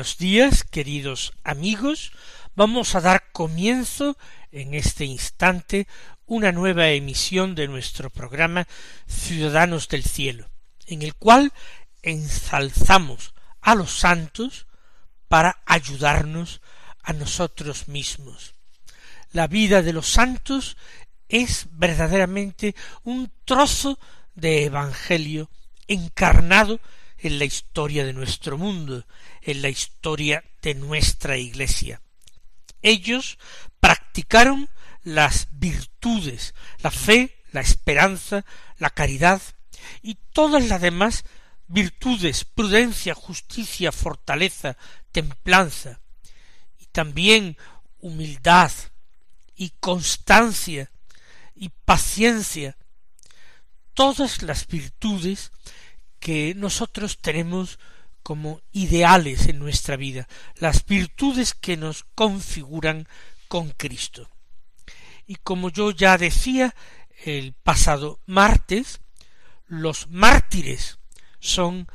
Buenos días, queridos amigos. Vamos a dar comienzo en este instante una nueva emisión de nuestro programa Ciudadanos del Cielo, en el cual ensalzamos a los santos para ayudarnos a nosotros mismos. La vida de los santos es verdaderamente un trozo de Evangelio encarnado en la historia de nuestro mundo, en la historia de nuestra Iglesia. Ellos practicaron las virtudes, la fe, la esperanza, la caridad y todas las demás virtudes, prudencia, justicia, fortaleza, templanza, y también humildad y constancia y paciencia, todas las virtudes que nosotros tenemos como ideales en nuestra vida, las virtudes que nos configuran con Cristo. Y como yo ya decía el pasado martes, los mártires son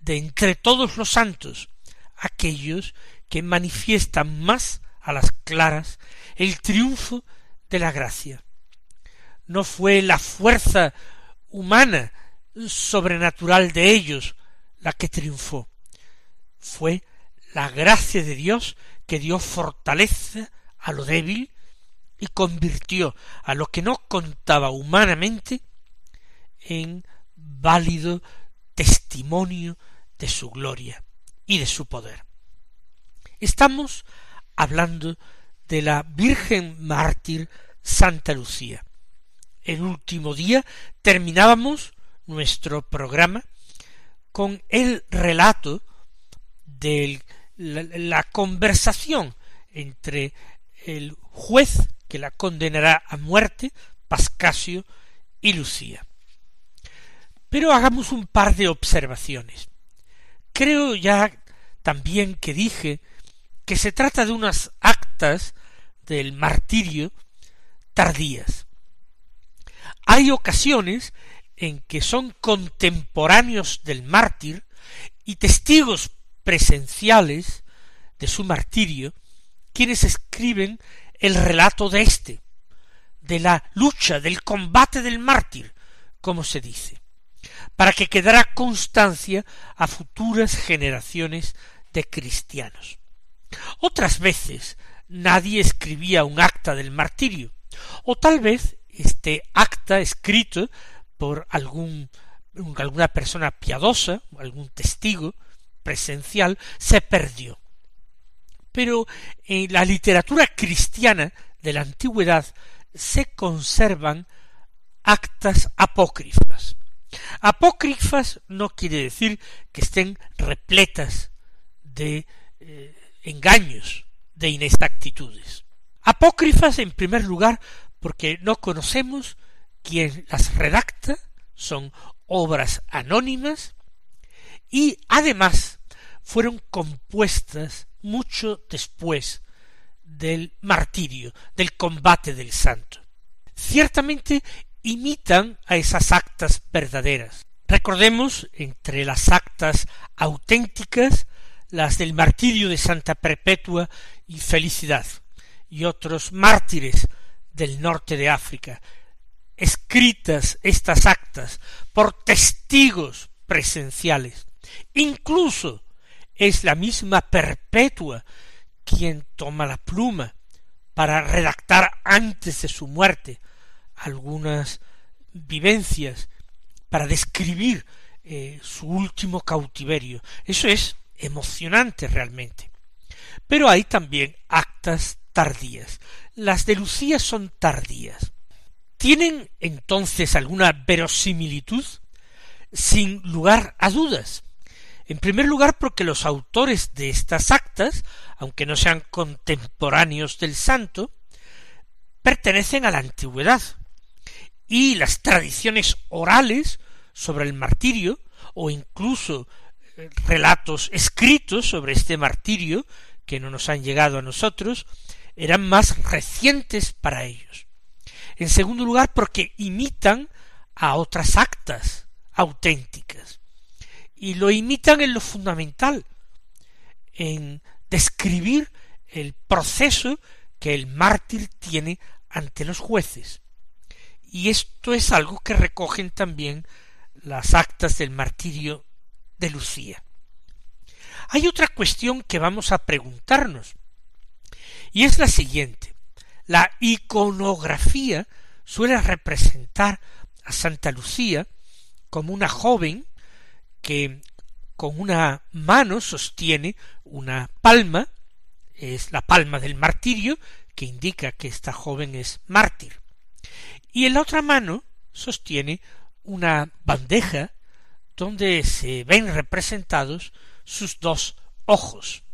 de entre todos los santos aquellos que manifiestan más a las claras el triunfo de la gracia. No fue la fuerza humana sobrenatural de ellos la que triunfó. Fue la gracia de Dios que dio fortaleza a lo débil y convirtió a lo que no contaba humanamente en válido testimonio de su gloria y de su poder. Estamos hablando de la Virgen mártir Santa Lucía. El último día terminábamos nuestro programa con el relato de la, conversación entre el juez que la condenará a muerte, Pascasio, y Lucía. Pero hagamos un par de observaciones. Creo ya también que dije que se trata de unas actas del martirio tardías. Hay ocasiones en que son contemporáneos del mártir y testigos presenciales de su martirio, quienes escriben el relato de éste, de la lucha, del combate del mártir, como se dice, para que quedara constancia a futuras generaciones de cristianos. Otras veces nadie escribía un acta del martirio, o tal vez este acta escrito por algún alguna persona piadosa, algún testigo presencial, se perdió. Pero en la literatura cristiana de la antigüedad se conservan actas apócrifas. Apócrifas no quiere decir que estén repletas de eh, engaños, de inexactitudes. Apócrifas, en primer lugar, porque no conocemos quien las redacta son obras anónimas y además fueron compuestas mucho después del martirio, del combate del santo. Ciertamente imitan a esas actas verdaderas. Recordemos entre las actas auténticas las del martirio de Santa Perpetua y Felicidad y otros mártires del norte de África, escritas estas actas por testigos presenciales. Incluso es la misma Perpetua quien toma la pluma para redactar antes de su muerte algunas vivencias para describir eh, su último cautiverio. Eso es emocionante realmente. Pero hay también actas tardías. Las de Lucía son tardías. ¿Tienen entonces alguna verosimilitud? Sin lugar a dudas. En primer lugar, porque los autores de estas actas, aunque no sean contemporáneos del santo, pertenecen a la antigüedad, y las tradiciones orales sobre el martirio, o incluso eh, relatos escritos sobre este martirio, que no nos han llegado a nosotros, eran más recientes para ellos. En segundo lugar, porque imitan a otras actas auténticas. Y lo imitan en lo fundamental, en describir el proceso que el mártir tiene ante los jueces. Y esto es algo que recogen también las actas del martirio de Lucía. Hay otra cuestión que vamos a preguntarnos, y es la siguiente. La iconografía suele representar a Santa Lucía como una joven que con una mano sostiene una palma, es la palma del martirio, que indica que esta joven es mártir. Y en la otra mano sostiene una bandeja donde se ven representados sus dos ojos.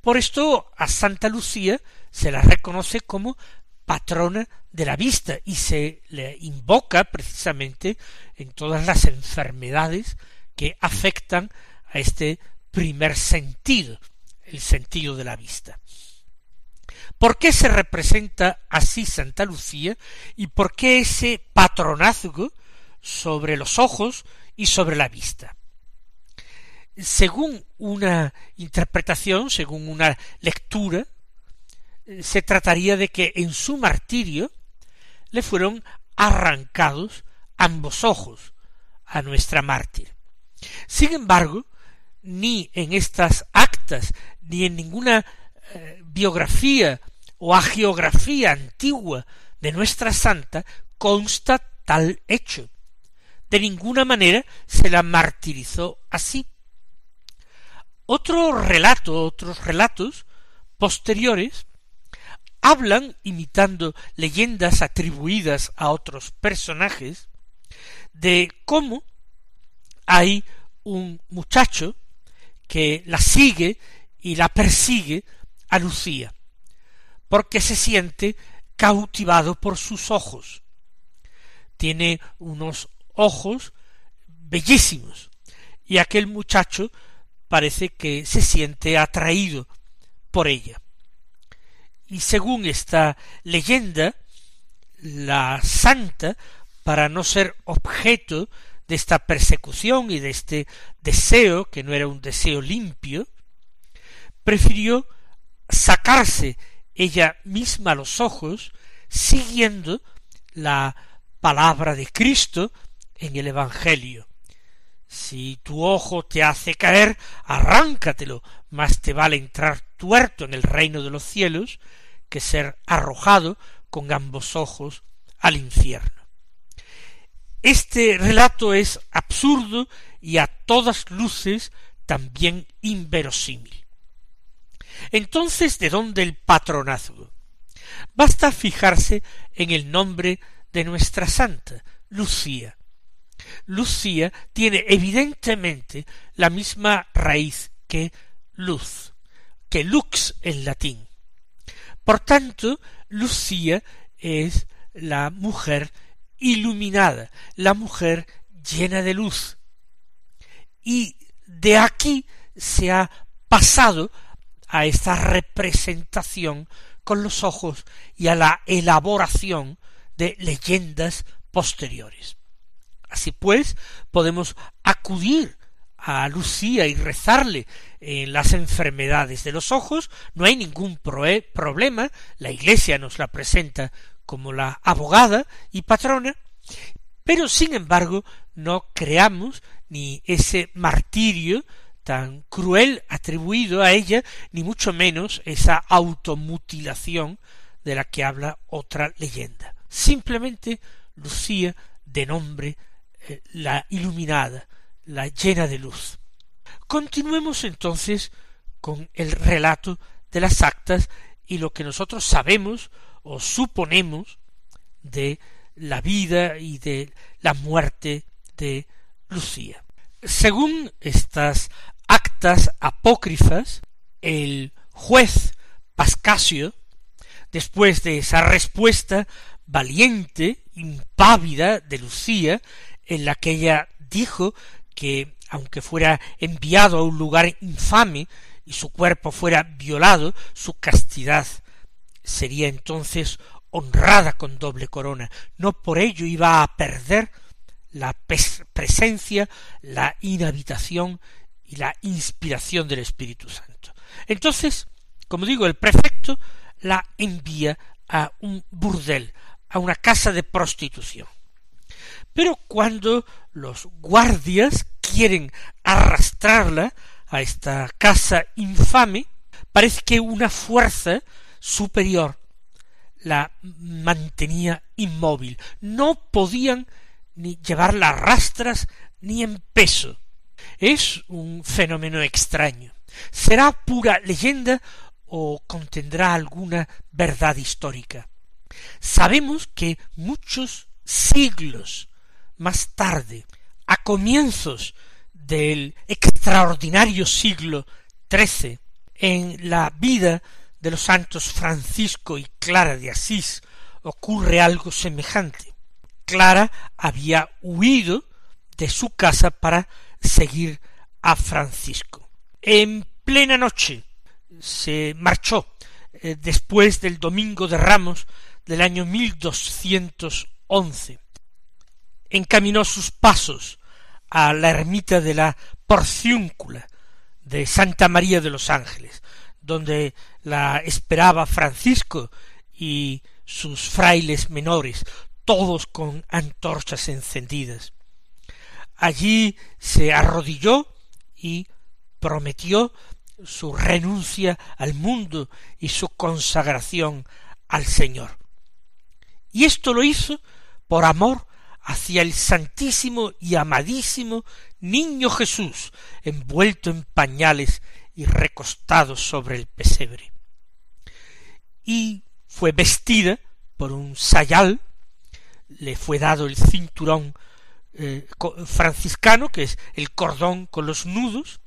Por esto a Santa Lucía se la reconoce como patrona de la vista y se le invoca precisamente en todas las enfermedades que afectan a este primer sentido, el sentido de la vista. ¿Por qué se representa así Santa Lucía y por qué ese patronazgo sobre los ojos y sobre la vista? Según una interpretación, según una lectura, se trataría de que en su martirio le fueron arrancados ambos ojos a nuestra mártir. Sin embargo, ni en estas actas, ni en ninguna eh, biografía o agiografía antigua de nuestra santa consta tal hecho. De ninguna manera se la martirizó así. Otro relato, otros relatos posteriores hablan, imitando leyendas atribuidas a otros personajes, de cómo hay un muchacho que la sigue y la persigue a Lucía, porque se siente cautivado por sus ojos. Tiene unos ojos bellísimos, y aquel muchacho parece que se siente atraído por ella. Y según esta leyenda, la santa, para no ser objeto de esta persecución y de este deseo, que no era un deseo limpio, prefirió sacarse ella misma los ojos siguiendo la palabra de Cristo en el Evangelio. Si tu ojo te hace caer, arráncatelo, más te vale entrar tuerto en el reino de los cielos que ser arrojado con ambos ojos al infierno. Este relato es absurdo y a todas luces también inverosímil. Entonces, ¿de dónde el patronazgo? Basta fijarse en el nombre de nuestra santa, Lucía. Lucía tiene evidentemente la misma raíz que luz, que lux en latín. Por tanto, Lucía es la mujer iluminada, la mujer llena de luz. Y de aquí se ha pasado a esta representación con los ojos y a la elaboración de leyendas posteriores. Así pues, podemos acudir a Lucía y rezarle en las enfermedades de los ojos, no hay ningún problema, la Iglesia nos la presenta como la abogada y patrona, pero sin embargo no creamos ni ese martirio tan cruel atribuido a ella, ni mucho menos esa automutilación de la que habla otra leyenda. Simplemente Lucía de nombre eh, la iluminada, la llena de luz. Continuemos entonces con el relato de las actas y lo que nosotros sabemos o suponemos de la vida y de la muerte de Lucía. Según estas actas apócrifas, el juez Pascasio, después de esa respuesta valiente, impávida de Lucía, en la que ella dijo que aunque fuera enviado a un lugar infame y su cuerpo fuera violado, su castidad sería entonces honrada con doble corona. No por ello iba a perder la presencia, la inhabitación y la inspiración del Espíritu Santo. Entonces, como digo, el prefecto la envía a un burdel, a una casa de prostitución. Pero cuando los guardias quieren arrastrarla a esta casa infame, parece que una fuerza superior la mantenía inmóvil. No podían ni llevarla a rastras ni en peso. Es un fenómeno extraño. ¿Será pura leyenda o contendrá alguna verdad histórica? Sabemos que muchos siglos más tarde, a comienzos del extraordinario siglo XIII, en la vida de los santos Francisco y Clara de Asís ocurre algo semejante. Clara había huido de su casa para seguir a Francisco. En plena noche se marchó eh, después del domingo de Ramos del año once encaminó sus pasos a la ermita de la Porciúncula de Santa María de los Ángeles, donde la esperaba Francisco y sus frailes menores, todos con antorchas encendidas. Allí se arrodilló y prometió su renuncia al mundo y su consagración al Señor. Y esto lo hizo por amor hacia el santísimo y amadísimo niño Jesús, envuelto en pañales y recostado sobre el pesebre. Y fue vestida por un sayal, le fue dado el cinturón eh, franciscano, que es el cordón con los nudos,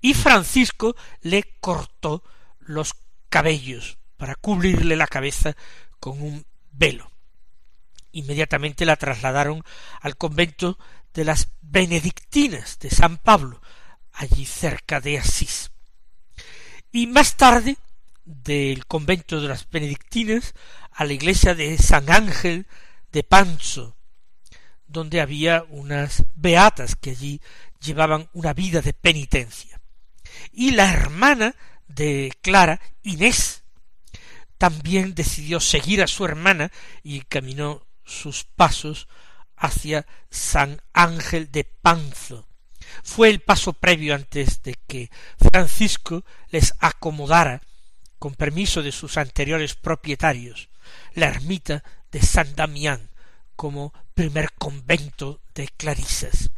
y Francisco le cortó los cabellos para cubrirle la cabeza con un velo inmediatamente la trasladaron al convento de las benedictinas de San Pablo, allí cerca de Asís. Y más tarde, del convento de las benedictinas a la iglesia de San Ángel de Panzo, donde había unas beatas que allí llevaban una vida de penitencia. Y la hermana de Clara, Inés, también decidió seguir a su hermana y caminó sus pasos hacia San Ángel de Panzo. Fue el paso previo antes de que Francisco les acomodara, con permiso de sus anteriores propietarios, la ermita de San Damián como primer convento de clarisas.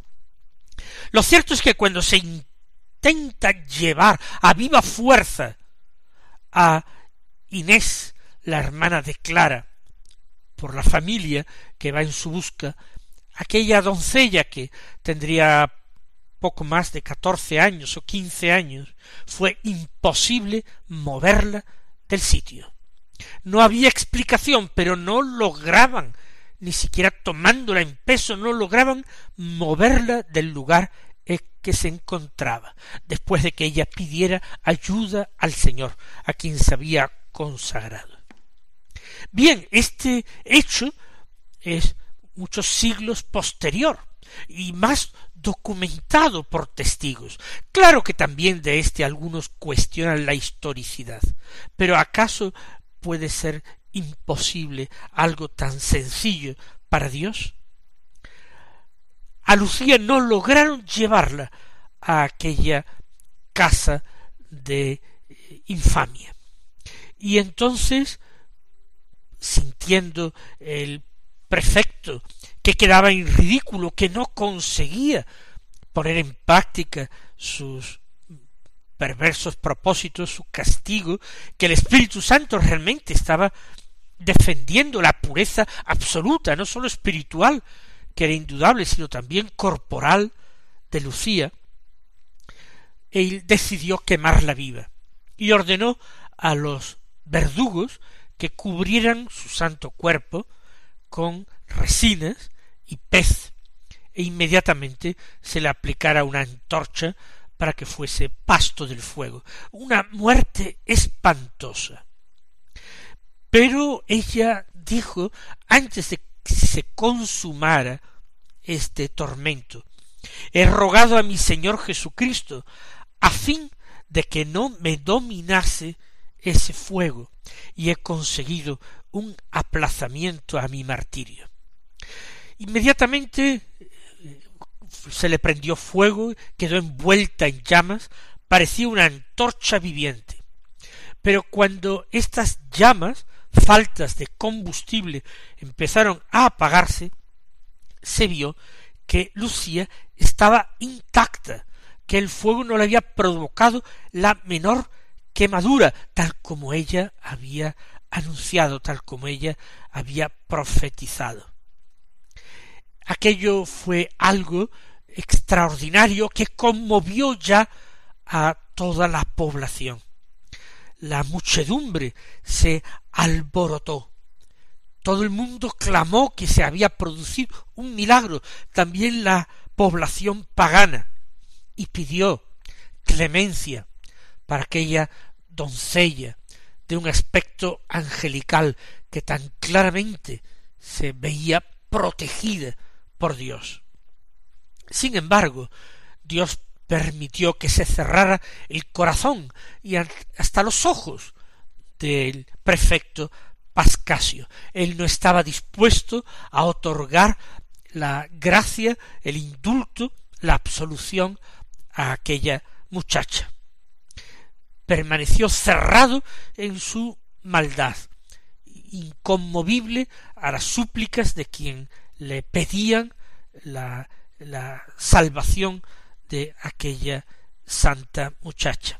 Lo cierto es que cuando se intenta llevar a viva fuerza a Inés, la hermana de Clara, por la familia que va en su busca, aquella doncella que tendría poco más de catorce años o quince años, fue imposible moverla del sitio. No había explicación, pero no lograban, ni siquiera tomándola en peso, no lograban moverla del lugar en que se encontraba, después de que ella pidiera ayuda al Señor, a quien se había consagrado. Bien, este hecho es muchos siglos posterior y más documentado por testigos. Claro que también de éste algunos cuestionan la historicidad, pero ¿acaso puede ser imposible algo tan sencillo para Dios? A Lucía no lograron llevarla a aquella casa de eh, infamia. Y entonces sintiendo el prefecto que quedaba en ridículo, que no conseguía poner en práctica sus perversos propósitos, su castigo, que el Espíritu Santo realmente estaba defendiendo la pureza absoluta, no sólo espiritual, que era indudable, sino también corporal de Lucía, él decidió quemarla viva y ordenó a los verdugos que cubrieran su santo cuerpo con resinas y pez, e inmediatamente se le aplicara una antorcha para que fuese pasto del fuego. Una muerte espantosa. Pero ella dijo, antes de que se consumara este tormento, he rogado a mi Señor Jesucristo, a fin de que no me dominase ese fuego, y he conseguido un aplazamiento a mi martirio. Inmediatamente se le prendió fuego, quedó envuelta en llamas, parecía una antorcha viviente. Pero cuando estas llamas, faltas de combustible, empezaron a apagarse, se vio que Lucía estaba intacta, que el fuego no le había provocado la menor quemadura, tal como ella había anunciado, tal como ella había profetizado. Aquello fue algo extraordinario que conmovió ya a toda la población. La muchedumbre se alborotó. Todo el mundo clamó que se había producido un milagro, también la población pagana, y pidió clemencia para aquella doncella de un aspecto angelical que tan claramente se veía protegida por Dios. Sin embargo, Dios permitió que se cerrara el corazón y hasta los ojos del prefecto Pascasio. Él no estaba dispuesto a otorgar la gracia, el indulto, la absolución a aquella muchacha. Permaneció cerrado en su maldad, inconmovible a las súplicas de quien le pedían la la salvación de aquella santa muchacha.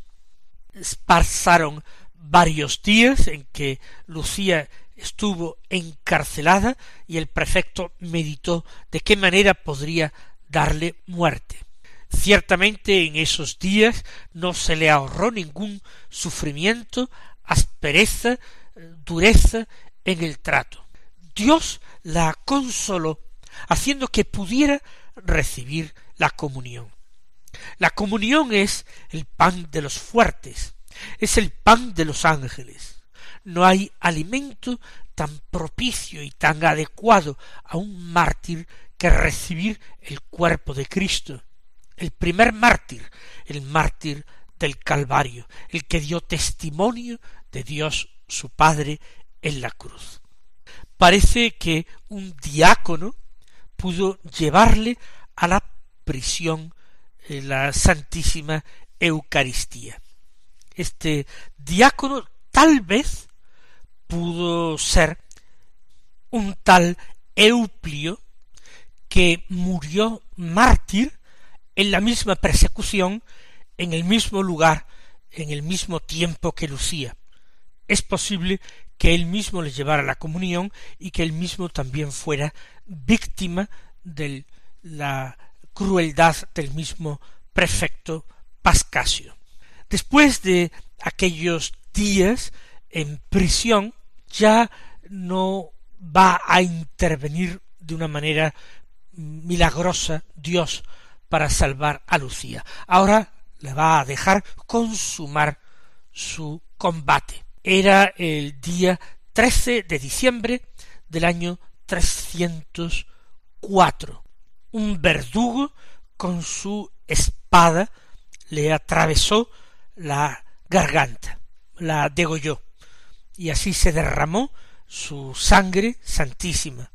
Pasaron varios días en que Lucía estuvo encarcelada y el prefecto meditó de qué manera podría darle muerte. Ciertamente en esos días no se le ahorró ningún sufrimiento, aspereza, dureza en el trato. Dios la consoló, haciendo que pudiera recibir la comunión. La comunión es el pan de los fuertes, es el pan de los ángeles. No hay alimento tan propicio y tan adecuado a un mártir que recibir el cuerpo de Cristo, el primer mártir, el mártir del Calvario, el que dio testimonio de Dios su Padre en la cruz. Parece que un diácono pudo llevarle a la prisión la Santísima Eucaristía. Este diácono tal vez pudo ser un tal Euplio que murió mártir en la misma persecución, en el mismo lugar, en el mismo tiempo que Lucía. Es posible que él mismo le llevara la comunión y que él mismo también fuera víctima de la crueldad del mismo prefecto Pascasio. Después de aquellos días en prisión, ya no va a intervenir de una manera milagrosa Dios para salvar a Lucía. Ahora le va a dejar consumar su combate. Era el día 13 de diciembre del año 304. Un verdugo con su espada le atravesó la garganta, la degolló, y así se derramó su sangre santísima,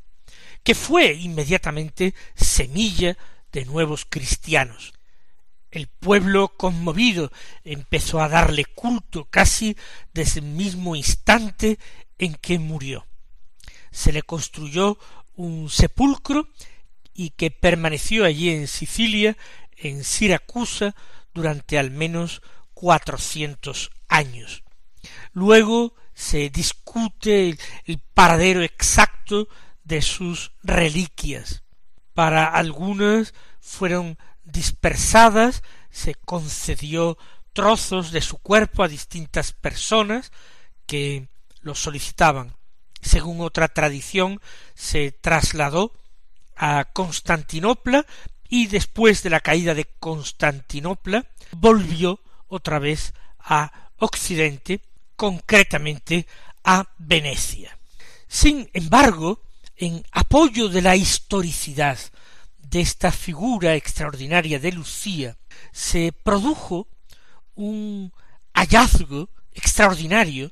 que fue inmediatamente semilla de nuevos cristianos. El pueblo conmovido empezó a darle culto casi desde el mismo instante en que murió se le construyó un sepulcro y que permaneció allí en Sicilia en Siracusa durante al menos cuatrocientos años. Luego se discute el, paradero exacto de sus reliquias. Para algunas fueron dispersadas, se concedió trozos de su cuerpo a distintas personas que lo solicitaban. Según otra tradición, se trasladó a Constantinopla y después de la caída de Constantinopla volvió otra vez a Occidente, concretamente a Venecia. Sin embargo, en apoyo de la historicidad de esta figura extraordinaria de Lucía, se produjo un hallazgo extraordinario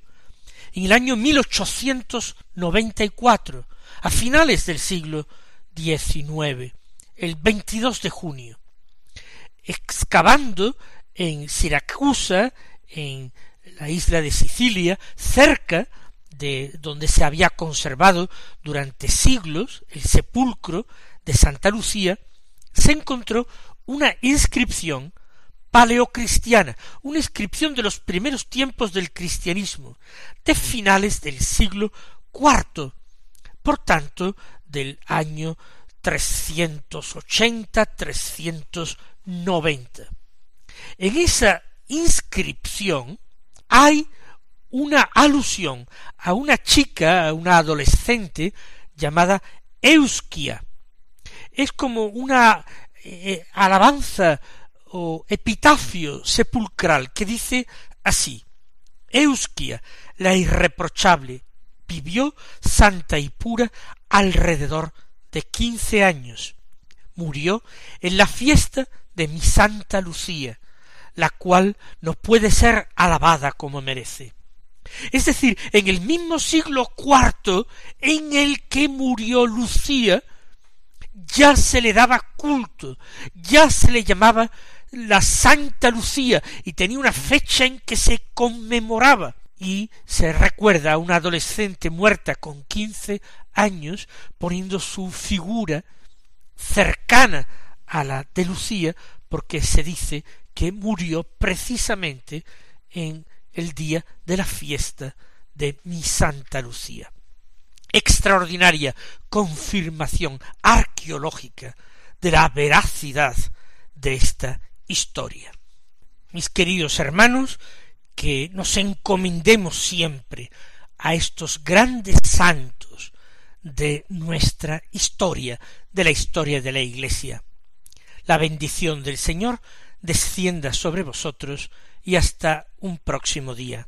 en el año 1894, a finales del siglo XIX, el 22 de junio, excavando en Siracusa, en la isla de Sicilia, cerca de donde se había conservado durante siglos el sepulcro de Santa Lucía, se encontró una inscripción paleocristiana, una inscripción de los primeros tiempos del cristianismo, de finales del siglo IV, por tanto, del año 380-390. En esa inscripción hay una alusión a una chica, a una adolescente llamada Euskia. Es como una eh, alabanza o epitafio sepulcral que dice así Euskia, la irreprochable, vivió santa y pura alrededor de quince años. Murió en la fiesta de mi Santa Lucía, la cual no puede ser alabada como merece. Es decir, en el mismo siglo cuarto en el que murió Lucía, ya se le daba culto, ya se le llamaba la Santa Lucía y tenía una fecha en que se conmemoraba. Y se recuerda a una adolescente muerta con quince años poniendo su figura cercana a la de Lucía porque se dice que murió precisamente en el día de la fiesta de mi Santa Lucía. Extraordinaria confirmación arqueológica de la veracidad de esta historia. Mis queridos hermanos, que nos encomendemos siempre a estos grandes santos de nuestra historia, de la historia de la Iglesia. La bendición del Señor descienda sobre vosotros y hasta un próximo día.